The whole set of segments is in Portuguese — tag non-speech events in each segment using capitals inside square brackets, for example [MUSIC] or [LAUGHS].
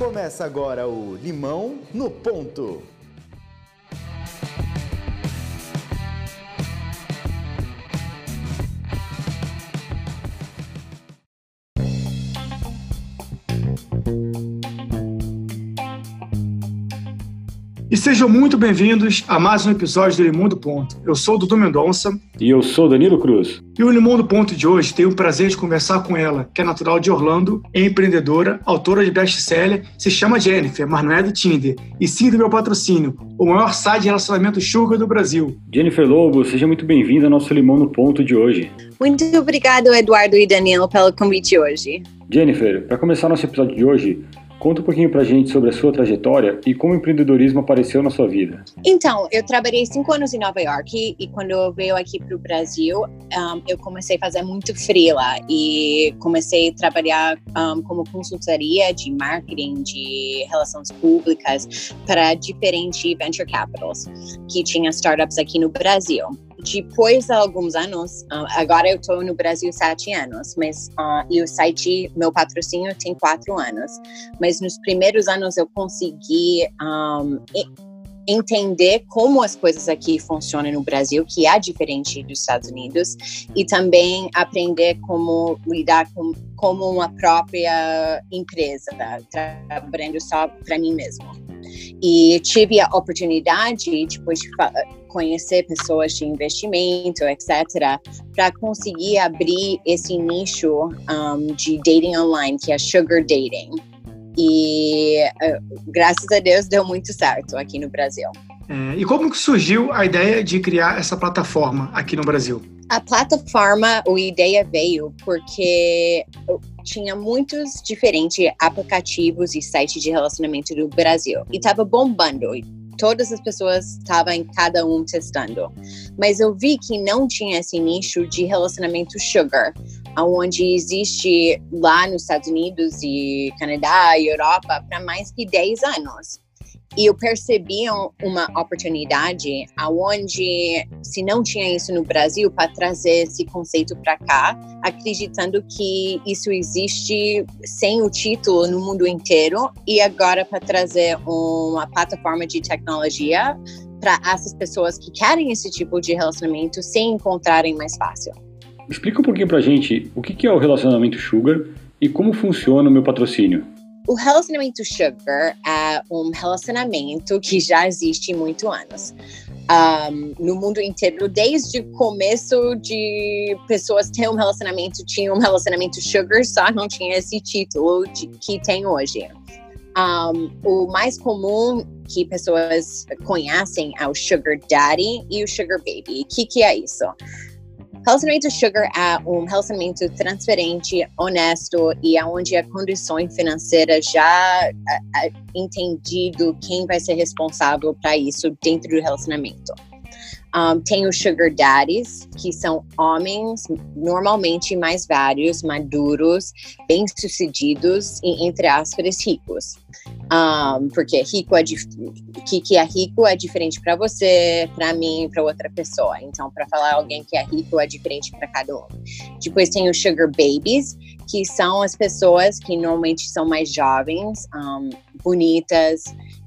Começa agora o Limão no Ponto. Sejam muito bem-vindos a mais um episódio do Limão do Ponto. Eu sou o Dudu Mendonça. E eu sou Danilo Cruz. E o Limão do Ponto de hoje tem o prazer de conversar com ela, que é natural de Orlando, é empreendedora, autora de best-seller, se chama Jennifer, mas não é do Tinder, e sim do meu patrocínio, o maior site de relacionamento sugar do Brasil. Jennifer Lobo, seja muito bem-vinda ao nosso Limão no Ponto de hoje. Muito obrigado, Eduardo e Danilo, pelo convite hoje. Jennifer, para começar nosso episódio de hoje, Conta um pouquinho pra gente sobre a sua trajetória e como o empreendedorismo apareceu na sua vida. Então, eu trabalhei cinco anos em Nova York e quando eu veio aqui para o Brasil, um, eu comecei a fazer muito freela e comecei a trabalhar um, como consultoria de marketing, de relações públicas para diferentes venture capitals que tinha startups aqui no Brasil depois de alguns anos, uh, agora eu estou no Brasil sete anos, mas uh, e o site, meu patrocínio tem quatro anos. Mas nos primeiros anos eu consegui um, entender como as coisas aqui funcionam no Brasil, que é diferente dos Estados Unidos, e também aprender como lidar com como uma própria empresa, trabalhando só para mim mesmo. E tive a oportunidade, depois de conhecer pessoas de investimento, etc., para conseguir abrir esse nicho um, de dating online, que é sugar dating. E uh, graças a Deus deu muito certo aqui no Brasil. É, e como que surgiu a ideia de criar essa plataforma aqui no Brasil? A plataforma, a ideia veio porque tinha muitos diferentes aplicativos e sites de relacionamento no Brasil e estava bombando todas as pessoas estavam em cada um testando. Mas eu vi que não tinha esse nicho de relacionamento sugar, onde existe lá nos Estados Unidos e Canadá e Europa para mais de 10 anos. E eu percebi uma oportunidade aonde, se não tinha isso no Brasil, para trazer esse conceito para cá, acreditando que isso existe sem o título no mundo inteiro, e agora para trazer uma plataforma de tecnologia para essas pessoas que querem esse tipo de relacionamento se encontrarem mais fácil. Explica um pouquinho para gente o que é o relacionamento sugar e como funciona o meu patrocínio. O relacionamento sugar é um relacionamento que já existe há muitos anos. Um, no mundo inteiro, desde o começo de pessoas ter um relacionamento, tinham um relacionamento sugar, só não tinha esse título de, que tem hoje. Um, o mais comum que pessoas conhecem é o sugar daddy e o sugar baby. O que, que é isso? Relacionamento sugar é um relacionamento transferente, honesto e onde a condição financeira já é, é entendido quem vai ser responsável para isso dentro do relacionamento. Um, tem os sugar daddies, que são homens normalmente mais vários, maduros, bem-sucedidos e, entre aspas, ricos. Um, porque rico é que, que é rico é diferente para você, para mim, para outra pessoa. Então, para falar alguém que é rico é diferente para cada um. Depois tem os sugar babies, que são as pessoas que normalmente são mais jovens, um, bonitas,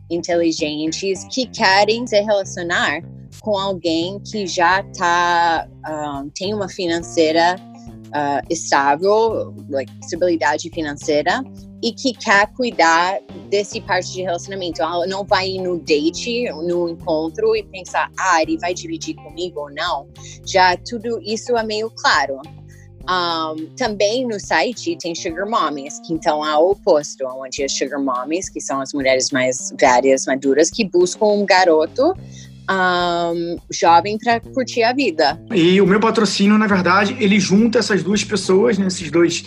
inteligentes, que querem se relacionar com alguém que já tá, um, tem uma financeira uh, estável, like, estabilidade financeira, e que quer cuidar desse parte de relacionamento. Ela não vai ir no date, no encontro e pensar, ah, ele vai dividir comigo ou não. Já tudo isso é meio claro. Um, também no site tem Sugar Mommies, que então é o oposto, onde as Sugar Mommies, que são as mulheres mais velhas, maduras, que buscam um garoto um, jovem para curtir a vida. E o meu patrocínio, na verdade, ele junta essas duas pessoas, né, esses dois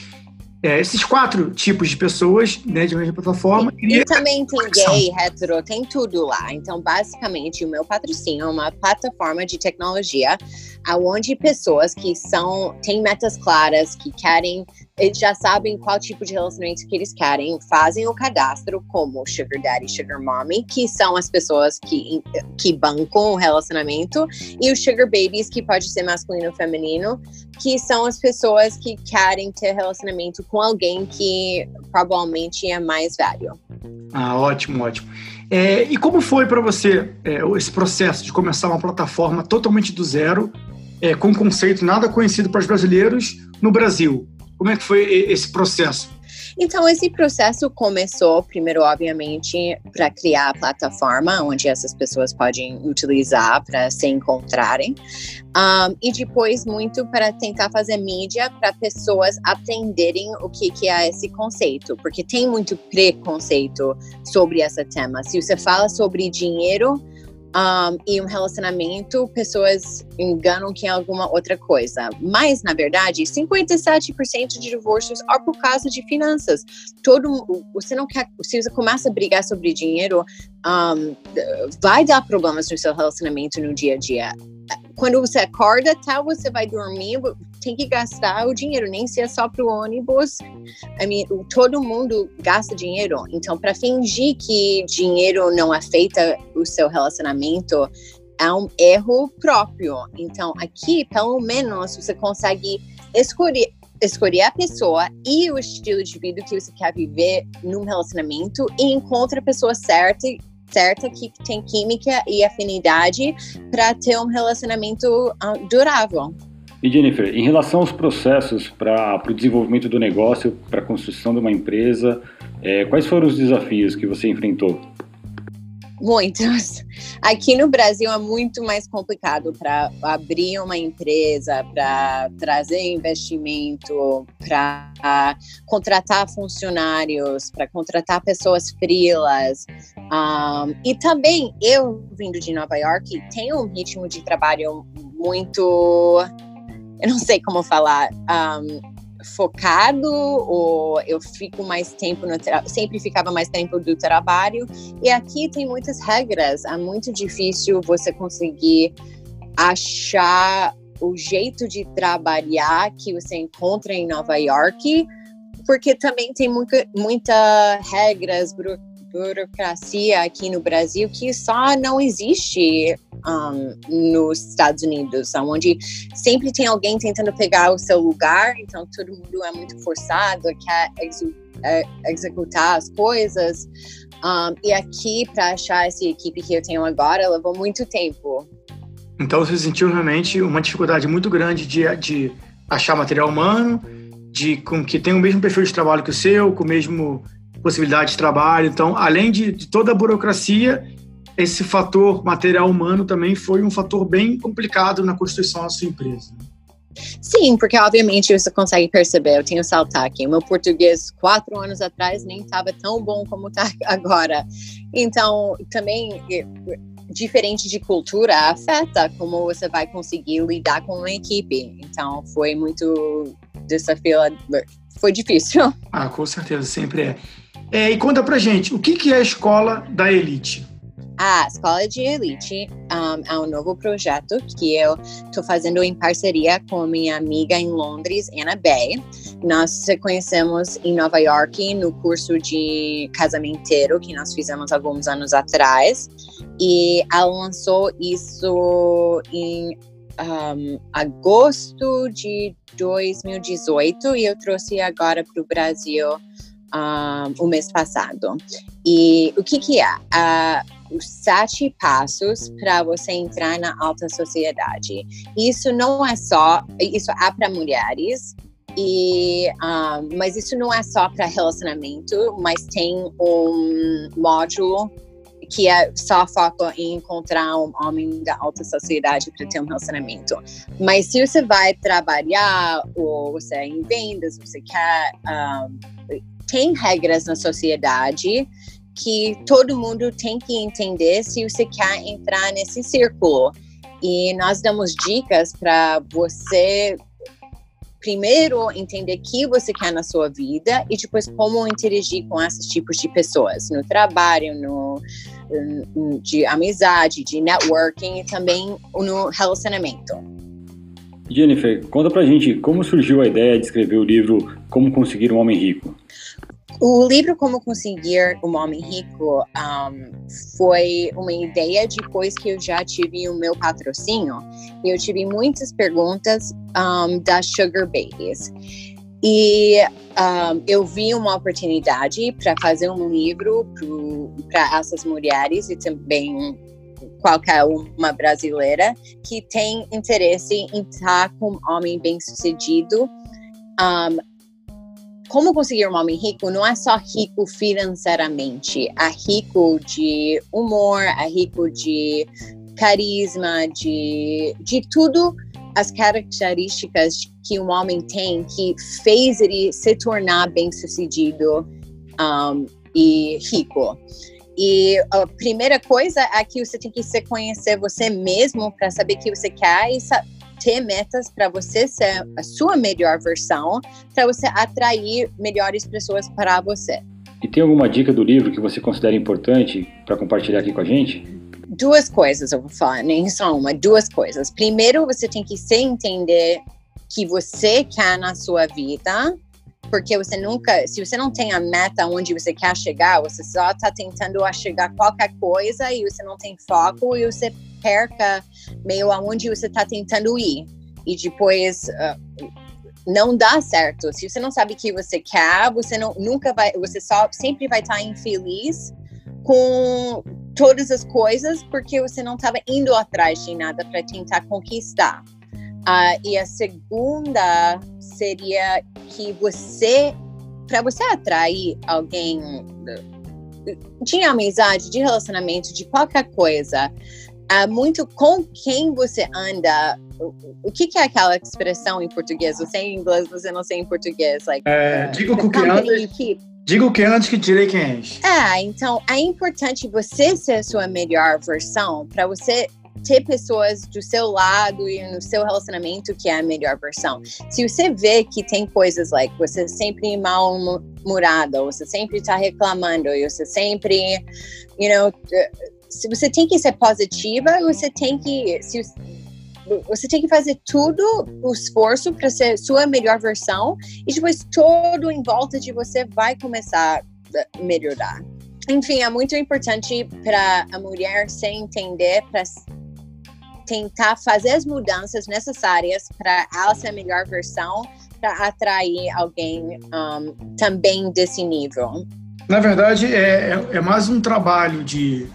é, esses quatro tipos de pessoas né, de uma plataforma. E, e também tem gay, hetero, tem tudo lá. Então, basicamente, o meu patrocínio é uma plataforma de tecnologia onde pessoas que são têm metas claras, que querem, eles já sabem qual tipo de relacionamento que eles querem, fazem o cadastro como Sugar Daddy, Sugar Mommy, que são as pessoas que, que bancam o relacionamento, e os Sugar Babies, que pode ser masculino ou feminino, que são as pessoas que querem ter relacionamento com alguém que provavelmente é mais velho. Ah, ótimo, ótimo. É, e como foi para você é, esse processo de começar uma plataforma totalmente do zero, é, com um conceito nada conhecido para os brasileiros no Brasil? Como é que foi esse processo? Então, esse processo começou, primeiro, obviamente, para criar a plataforma onde essas pessoas podem utilizar para se encontrarem, um, e depois, muito para tentar fazer mídia para pessoas aprenderem o que, que é esse conceito, porque tem muito preconceito sobre esse tema. Se você fala sobre dinheiro, um, e um relacionamento, pessoas enganam que é alguma outra coisa. Mas, na verdade, 57% de divórcios é por causa de finanças. Todo, você não quer, se você começa a brigar sobre dinheiro, um, vai dar problemas no seu relacionamento no dia a dia quando você acorda, tal, você vai dormir, tem que gastar o dinheiro, nem se é só para o ônibus. I mean, todo mundo gasta dinheiro. Então, para fingir que dinheiro não afeta o seu relacionamento, é um erro próprio. Então, aqui, pelo menos, você consegue escolher, escolher a pessoa e o estilo de vida que você quer viver num relacionamento e encontra a pessoa certa certa que tem química e afinidade para ter um relacionamento uh, durável. E Jennifer, em relação aos processos para o desenvolvimento do negócio, para a construção de uma empresa, é, quais foram os desafios que você enfrentou? Muitos. [LAUGHS] Aqui no Brasil é muito mais complicado para abrir uma empresa, para trazer investimento, para contratar funcionários, para contratar pessoas frilas. Um, e também eu, vindo de Nova York, tenho um ritmo de trabalho muito. Eu não sei como falar. Um, focado ou eu fico mais tempo no sempre ficava mais tempo do trabalho. E aqui tem muitas regras é muito difícil você conseguir achar o jeito de trabalhar que você encontra em Nova York porque também tem muita, muita regras aqui no Brasil que só não existe um, nos Estados Unidos, onde sempre tem alguém tentando pegar o seu lugar, então todo mundo é muito forçado, quer é, executar as coisas. Um, e aqui, para achar essa equipe que eu tenho agora, levou muito tempo. Então você sentiu realmente uma dificuldade muito grande de, de achar material humano, de com que tem o mesmo perfil de trabalho que o seu, com o mesmo possibilidade de trabalho. Então, além de, de toda a burocracia, esse fator material humano também foi um fator bem complicado na constituição da sua empresa. Sim, porque obviamente você consegue perceber, eu tenho sotaque. O meu português, quatro anos atrás, nem estava tão bom como está [LAUGHS] agora. Então, também, diferente de cultura, afeta como você vai conseguir lidar com uma equipe. Então, foi muito desafiador. Foi difícil. Ah, com certeza, sempre é. É e conta pra gente, o que, que é a escola da elite? A Escola de Elite um, é um novo projeto que eu estou fazendo em parceria com minha amiga em Londres, Anna Bay. Nós se conhecemos em Nova York no curso de casamenteiro que nós fizemos alguns anos atrás. E ela lançou isso em um, agosto de 2018 e eu trouxe agora para o Brasil o mês passado. E o que, que é? Uh, os sete passos para você entrar na alta sociedade. Isso não é só, isso é para mulheres, e, um, mas isso não é só para relacionamento, mas tem um módulo que é só foco em encontrar um homem da alta sociedade para ter um relacionamento. Mas se você vai trabalhar ou você é em vendas, você quer um, tem regras na sociedade que todo mundo tem que entender se você quer entrar nesse círculo. E nós damos dicas para você primeiro entender o que você quer na sua vida e depois como interagir com esses tipos de pessoas no trabalho, no de amizade, de networking e também no relacionamento. Jennifer, conta pra gente como surgiu a ideia de escrever o livro Como Conseguir um Homem Rico. O livro Como Conseguir um Homem Rico um, foi uma ideia depois que eu já tive o meu patrocínio. Eu tive muitas perguntas um, das Sugar Babies. E um, eu vi uma oportunidade para fazer um livro para essas mulheres e também qualquer uma brasileira que tem interesse em estar com um homem bem sucedido. Um, como conseguir um homem rico não é só rico financeiramente, é rico de humor, é rico de carisma, de, de tudo as características que um homem tem que fez ele se tornar bem sucedido um, e rico. E a primeira coisa é que você tem que se conhecer você mesmo para saber o que você quer e ter metas para você ser a sua melhor versão, para você atrair melhores pessoas para você. E tem alguma dica do livro que você considera importante para compartilhar aqui com a gente? Duas coisas eu vou falar, nem só uma, duas coisas. Primeiro, você tem que se entender que você quer na sua vida porque você nunca, se você não tem a meta onde você quer chegar, você só está tentando chegar qualquer coisa e você não tem foco e você perca meio aonde você está tentando ir e depois uh, não dá certo. Se você não sabe o que você quer, você não nunca vai, você só sempre vai estar tá infeliz com todas as coisas porque você não estava indo atrás de nada para tentar conquistar. Uh, e a segunda seria que você, para você atrair alguém de amizade, de relacionamento, de qualquer coisa, é muito com quem você anda. O, que, que, é aquela expressão em português? Você em inglês, você não sei em português. Like, é, uh, diga o que antes. Diga o que antes que direi quem és. É, então é importante você ser a sua melhor versão para você ter pessoas do seu lado e no seu relacionamento que é a melhor versão. Se você vê que tem coisas like você sempre mal-humorada, você sempre está reclamando, ou você sempre, you know, se você tem que ser positiva, você tem que se, você tem que fazer tudo o esforço para ser sua melhor versão e depois todo em volta de você vai começar a melhorar. Enfim, é muito importante para a mulher se entender, para tentar fazer as mudanças necessárias para ela ser a melhor versão, para atrair alguém um, também desse nível. Na verdade, é, é, é mais um trabalho de,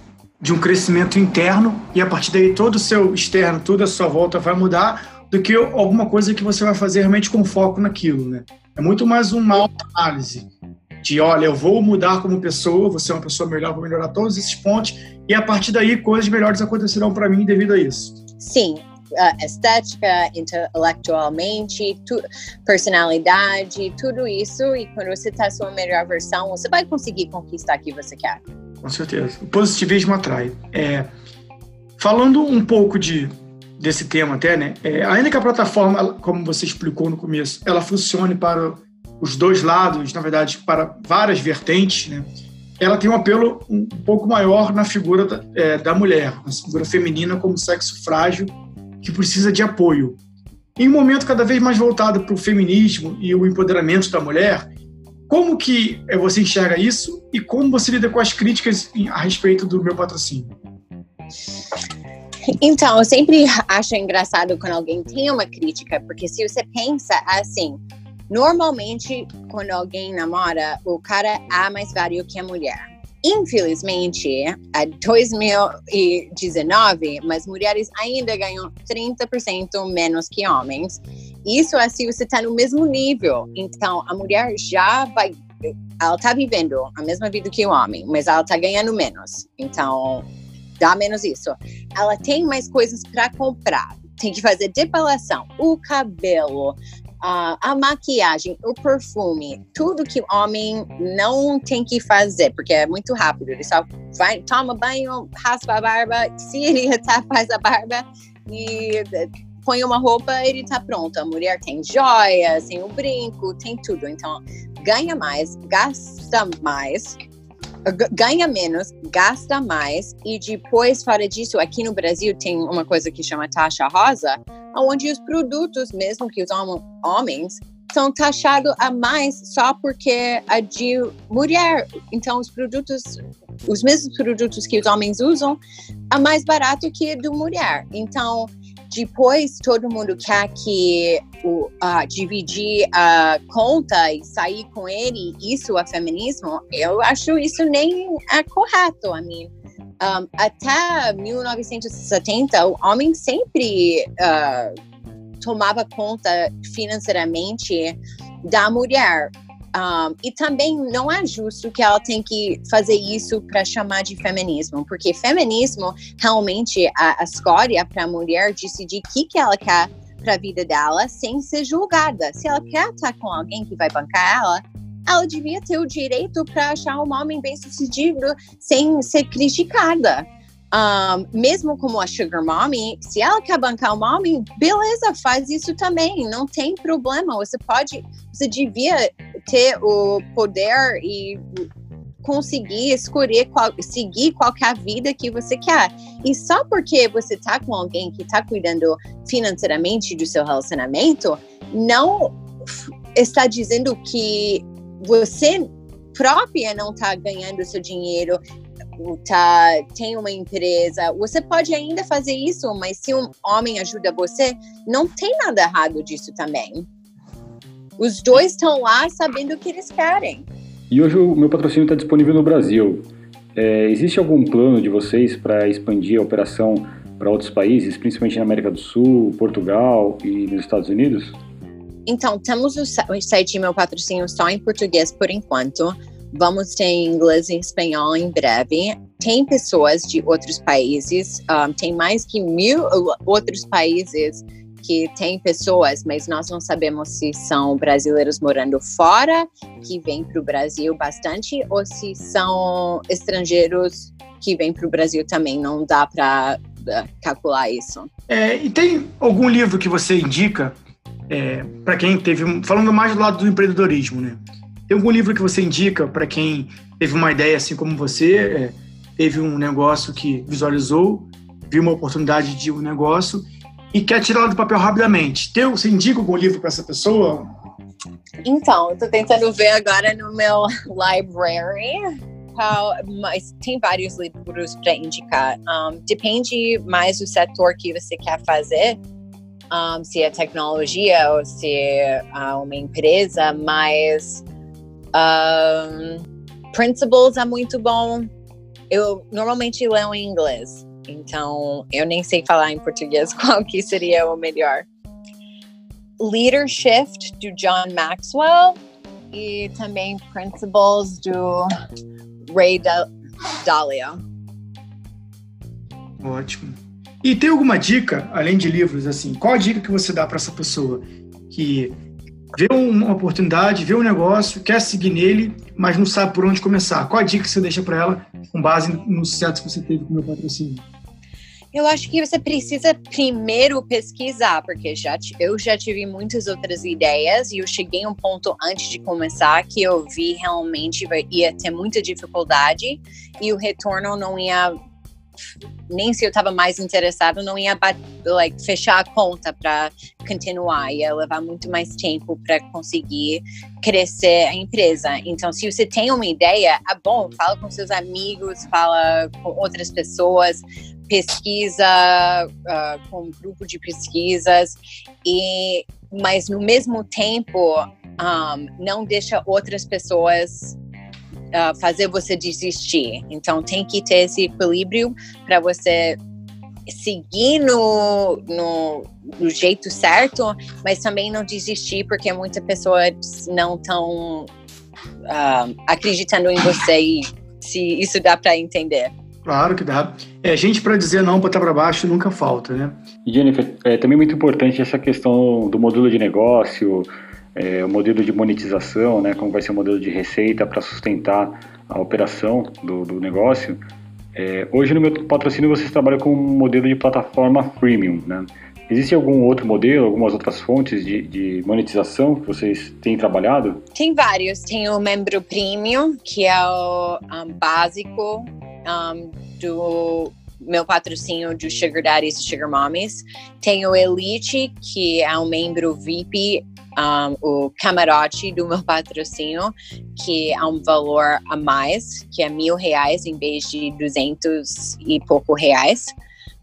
de um crescimento interno e a partir daí todo o seu externo, toda a sua volta vai mudar do que alguma coisa que você vai fazer realmente com foco naquilo, né? É muito mais uma autoanálise de, olha, eu vou mudar como pessoa, vou ser uma pessoa melhor, vou melhorar todos esses pontos e a partir daí coisas melhores acontecerão para mim devido a isso sim, estética, intelectualmente, tu, personalidade, tudo isso. E quando você está sua melhor versão, você vai conseguir conquistar o que você quer. Com certeza. O positivismo atrai. É, falando um pouco de desse tema até, né? É, ainda que a plataforma, como você explicou no começo, ela funcione para os dois lados, na verdade, para várias vertentes, né? ela tem um apelo um pouco maior na figura da, é, da mulher, na figura feminina como sexo frágil que precisa de apoio. Em um momento cada vez mais voltado para o feminismo e o empoderamento da mulher, como que é, você enxerga isso e como você lida com as críticas a respeito do meu patrocínio? Então, eu sempre acho engraçado quando alguém tem uma crítica, porque se você pensa assim, Normalmente, quando alguém namora, o cara é mais velho que a mulher. Infelizmente, a 2019, mas mulheres ainda ganham 30% menos que homens. Isso é se você está no mesmo nível. Então, a mulher já vai. Ela está vivendo a mesma vida que o homem, mas ela está ganhando menos. Então, dá menos isso. Ela tem mais coisas para comprar. Tem que fazer depilação, o cabelo, a, a maquiagem, o perfume, tudo que o homem não tem que fazer, porque é muito rápido. Ele só vai, toma banho, raspa a barba, [LAUGHS] se ele tá, faz a barba e põe uma roupa, ele tá pronto. A mulher tem joias, tem o brinco, tem tudo. Então, ganha mais, gasta mais ganha menos, gasta mais e depois fora disso, aqui no Brasil tem uma coisa que chama taxa rosa, onde os produtos, mesmo que os homens são taxados a mais só porque a de mulher. Então, os produtos, os mesmos produtos que os homens usam, é mais barato que do mulher. Então, depois todo mundo quer que o, uh, dividir a conta e sair com ele, isso é feminismo, eu acho isso nem é correto, a mim. Um, até 1970, o homem sempre uh, tomava conta financeiramente da mulher. Um, e também não é justo que ela tem que fazer isso para chamar de feminismo, porque feminismo realmente a, a escolha para a mulher decidir o que, que ela quer para a vida dela sem ser julgada. Se ela quer estar com alguém que vai bancar ela, ela devia ter o direito para achar um homem bem sucedido sem ser criticada. Um, mesmo como a Sugar Mommy, se ela quer bancar o mommy, beleza, faz isso também, não tem problema. Você pode, você devia ter o poder e conseguir escolher qual, seguir qualquer vida que você quer. E só porque você tá com alguém que tá cuidando financeiramente do seu relacionamento, não está dizendo que você própria não está ganhando seu dinheiro tá, tem uma empresa, você pode ainda fazer isso, mas se um homem ajuda você, não tem nada errado disso também. Os dois estão lá sabendo o que eles querem. E hoje o meu patrocínio está disponível no Brasil. É, existe algum plano de vocês para expandir a operação para outros países, principalmente na América do Sul, Portugal e nos Estados Unidos? Então, temos o site Meu Patrocínio só em português por enquanto. Vamos ter inglês e espanhol em breve. Tem pessoas de outros países, um, tem mais que mil outros países que tem pessoas, mas nós não sabemos se são brasileiros morando fora, que vêm para o Brasil bastante, ou se são estrangeiros que vêm para o Brasil também. Não dá para uh, calcular isso. É, e tem algum livro que você indica é, para quem teve, falando mais do lado do empreendedorismo, né? Tem algum livro que você indica para quem teve uma ideia assim como você, é, teve um negócio que visualizou, viu uma oportunidade de um negócio e quer tirá-lo do papel rapidamente? Tem, você indica algum livro para essa pessoa? Então, estou tentando ver agora no meu library. mas tem vários livros para indicar. Um, depende mais do setor que você quer fazer, um, se é tecnologia ou se é uma empresa, mas um, Principles é muito bom. Eu normalmente leio em inglês, então eu nem sei falar em português [LAUGHS] qual que seria o melhor. Leadership do John Maxwell e também Principles do Ray Dalio. Ótimo. E tem alguma dica, além de livros, assim, qual a dica que você dá para essa pessoa que vê uma oportunidade, vê um negócio, quer seguir nele, mas não sabe por onde começar. Qual a dica que você deixa para ela com base no sucesso que você teve com o meu patrocínio? Eu acho que você precisa primeiro pesquisar, porque já, eu já tive muitas outras ideias e eu cheguei a um ponto antes de começar que eu vi realmente ia ter muita dificuldade e o retorno não ia nem se eu estava mais interessado, não ia like, fechar a conta para continuar, ia levar muito mais tempo para conseguir crescer a empresa. Então, se você tem uma ideia, é bom, fala com seus amigos, fala com outras pessoas, pesquisa uh, com um grupo de pesquisas, e, mas no mesmo tempo, um, não deixa outras pessoas uh, fazer você desistir. Então tem que ter esse equilíbrio para você seguir no, no, no, jeito certo, mas também não desistir porque muitas pessoas não estão uh, acreditando em você e se isso dá para entender. Claro que dá. É, gente para dizer não, botar para baixo nunca falta, né? E Jennifer, é também muito importante essa questão do modelo de negócio, é, o modelo de monetização, né, como vai ser o modelo de receita para sustentar a operação do, do negócio. É, hoje no meu patrocínio vocês trabalham com um modelo de plataforma freemium, né? Existe algum outro modelo, algumas outras fontes de, de, monetização que vocês têm trabalhado? Tem vários. Tem o membro premium, que é o um, básico um, do meu patrocínio de Sugar Daddies e Sugar Mommies. Tem o Elite, que é um membro VIP, um, o camarote do meu patrocínio, que é um valor a mais, que é mil reais em vez de duzentos e pouco reais.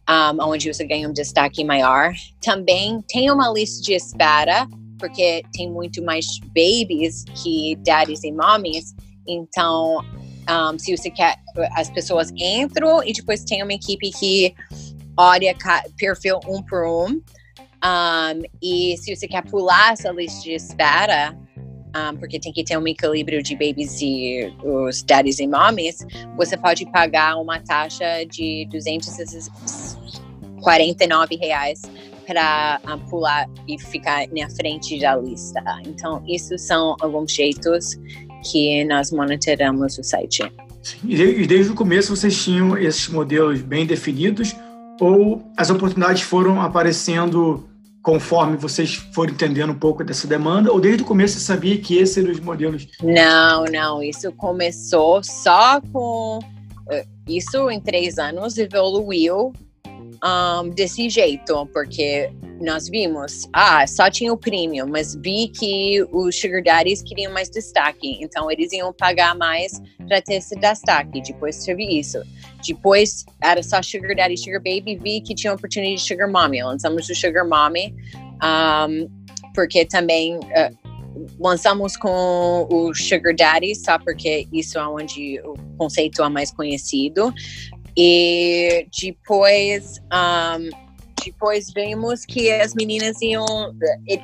Um, onde você ganha um destaque maior. Também tem uma lista de espera, porque tem muito mais babies que daddies e mommies. Então, um, se você quer, as pessoas entram e depois tem uma equipe que olha perfil um por um. um e se você quer pular essa lista de espera, um, porque tem que ter um equilíbrio de babies e os daddies e mommies, você pode pagar uma taxa de 249 reais para um, pular e ficar na frente da lista. Então, isso são alguns jeitos que nós monitoramos o site. E desde o começo vocês tinham esses modelos bem definidos ou as oportunidades foram aparecendo conforme vocês foram entendendo um pouco dessa demanda ou desde o começo você sabia que esses eram os modelos? Não, não, isso começou só com eh, isso em três anos evoluiu um, desse jeito, porque nós vimos, ah, só tinha o premium, mas vi que os sugar daddies queriam mais destaque, então eles iam pagar mais para ter esse destaque. Depois teve isso. Depois era só sugar daddy, sugar baby, vi que tinha oportunidade de sugar mommy. Lançamos o sugar mommy, um, porque também uh, lançamos com o sugar daddy, só porque isso é onde o conceito é mais conhecido. E depois, um, depois vimos que as meninas iam,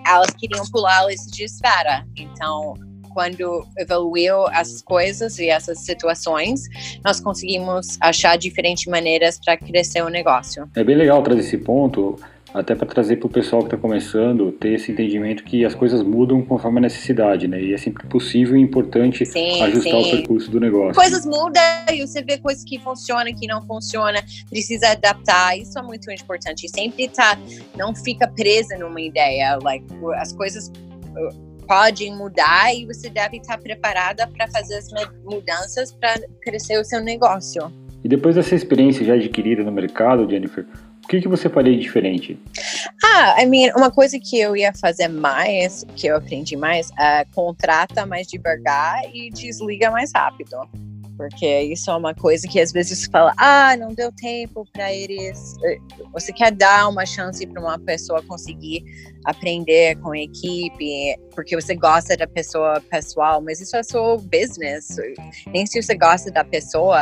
elas queriam pular a lista de espera. Então, quando evoluiu essas coisas e essas situações, nós conseguimos achar diferentes maneiras para crescer o negócio. É bem legal trazer esse ponto, até para trazer para o pessoal que está começando ter esse entendimento que as coisas mudam conforme a necessidade, né? E é sempre possível e importante sim, ajustar sim. o percurso do negócio. Coisas mudam e você vê coisas que funcionam, que não funcionam, precisa adaptar. Isso é muito importante. Sempre tá, não fica presa numa ideia. Like, as coisas uh, podem mudar e você deve estar preparada para fazer as mudanças para crescer o seu negócio. E depois dessa experiência já adquirida no mercado, Jennifer, o que, que você faria diferente? Ah, I mean, uma coisa que eu ia fazer mais, que eu aprendi mais, é contrata mais devagar e desliga mais rápido. Porque isso é uma coisa que às vezes fala, ah, não deu tempo para eles. Você quer dar uma chance para uma pessoa conseguir aprender com a equipe, porque você gosta da pessoa pessoal, mas isso é seu business. Nem se você gosta da pessoa,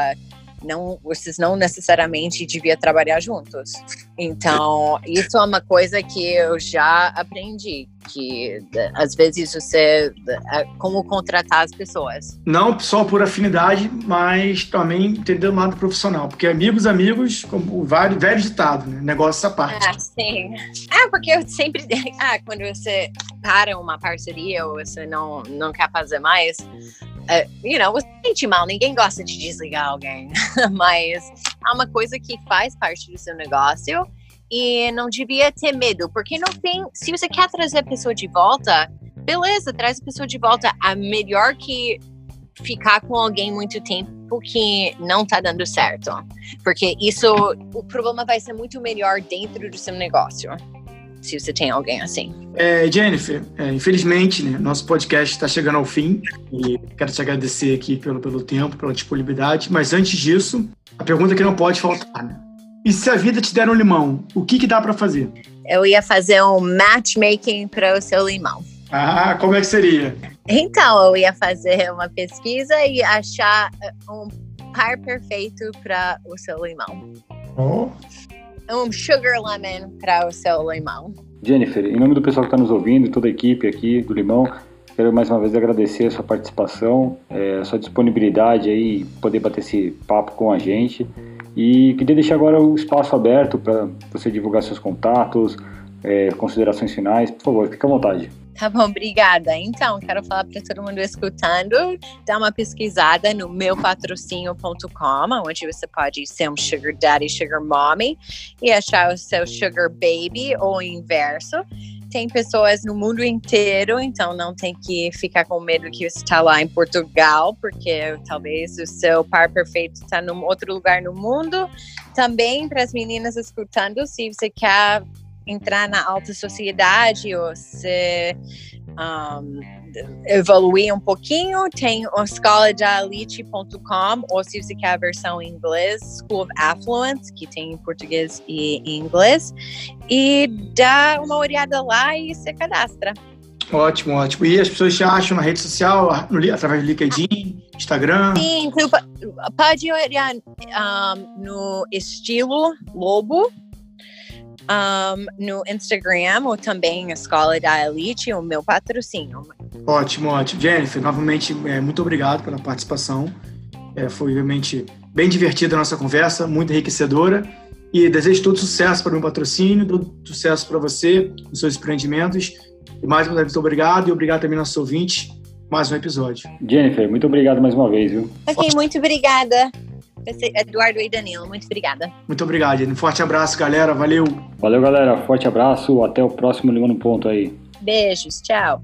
não, vocês não necessariamente deviam trabalhar juntos. Então, isso é uma coisa que eu já aprendi, que às vezes você é, como contratar as pessoas. Não só por afinidade, mas também entender o lado profissional, porque amigos, amigos, como o velho, velho ditado, né? negócio essa parte. Ah, sim. É, porque eu sempre, [LAUGHS] ah, quando você para uma parceria ou você não, não quer fazer mais, uh, you know, você sente mal, ninguém gosta de desligar alguém, [LAUGHS] mas é uma coisa que faz parte do seu negócio e não devia ter medo, porque não tem, se você quer trazer a pessoa de volta, beleza, traz a pessoa de volta, é melhor que ficar com alguém muito tempo que não tá dando certo, porque isso, o problema vai ser muito melhor dentro do seu negócio se você tem alguém assim. É, Jennifer, é, infelizmente, né, nosso podcast está chegando ao fim e quero te agradecer aqui pelo, pelo tempo, pela disponibilidade, mas antes disso, a pergunta que não pode faltar, né? E se a vida te der um limão, o que, que dá para fazer? Eu ia fazer um matchmaking para o seu limão. Ah, como é que seria? Então, eu ia fazer uma pesquisa e achar um par perfeito para o seu limão. Oh um sugar lemon para o seu limão. Jennifer, em nome do pessoal que está nos ouvindo, toda a equipe aqui do Limão, quero mais uma vez agradecer a sua participação, é, a sua disponibilidade aí, poder bater esse papo com a gente. E queria deixar agora o espaço aberto para você divulgar seus contatos, é, considerações finais. Por favor, fique à vontade. Tá bom, obrigada. Então, quero falar para todo mundo escutando, dá uma pesquisada no meupatrocínio.com, onde você pode ser um sugar daddy, sugar mommy e achar o seu sugar baby ou inverso. Tem pessoas no mundo inteiro, então não tem que ficar com medo que você está lá em Portugal, porque talvez o seu par perfeito está num outro lugar no mundo. Também para as meninas escutando, se você quer entrar na alta sociedade ou se um, evoluir um pouquinho, tem o escoladaalite.com ou se você quer a versão em inglês, School of Affluence, que tem em português e inglês, e dá uma olhada lá e se cadastra. Ótimo, ótimo. E as pessoas te acham na rede social, através do LinkedIn, Instagram? Sim, pode olhar um, no estilo Lobo, um, no Instagram ou também Escola da Elite, o meu patrocínio. Ótimo, ótimo. Jennifer, novamente, é, muito obrigado pela participação. É, foi realmente bem divertida a nossa conversa, muito enriquecedora. E desejo todo sucesso para o meu patrocínio, todo sucesso para você, nos seus empreendimentos. E mais uma vez, muito obrigado e obrigado também aos ouvintes. Mais um episódio. Jennifer, muito obrigado mais uma vez, viu? Ok, muito obrigada. Eduardo e Danilo, muito obrigada. Muito obrigado, Um forte abraço, galera. Valeu. Valeu, galera. Forte abraço. Até o próximo Limão no Ponto aí. Beijos. Tchau.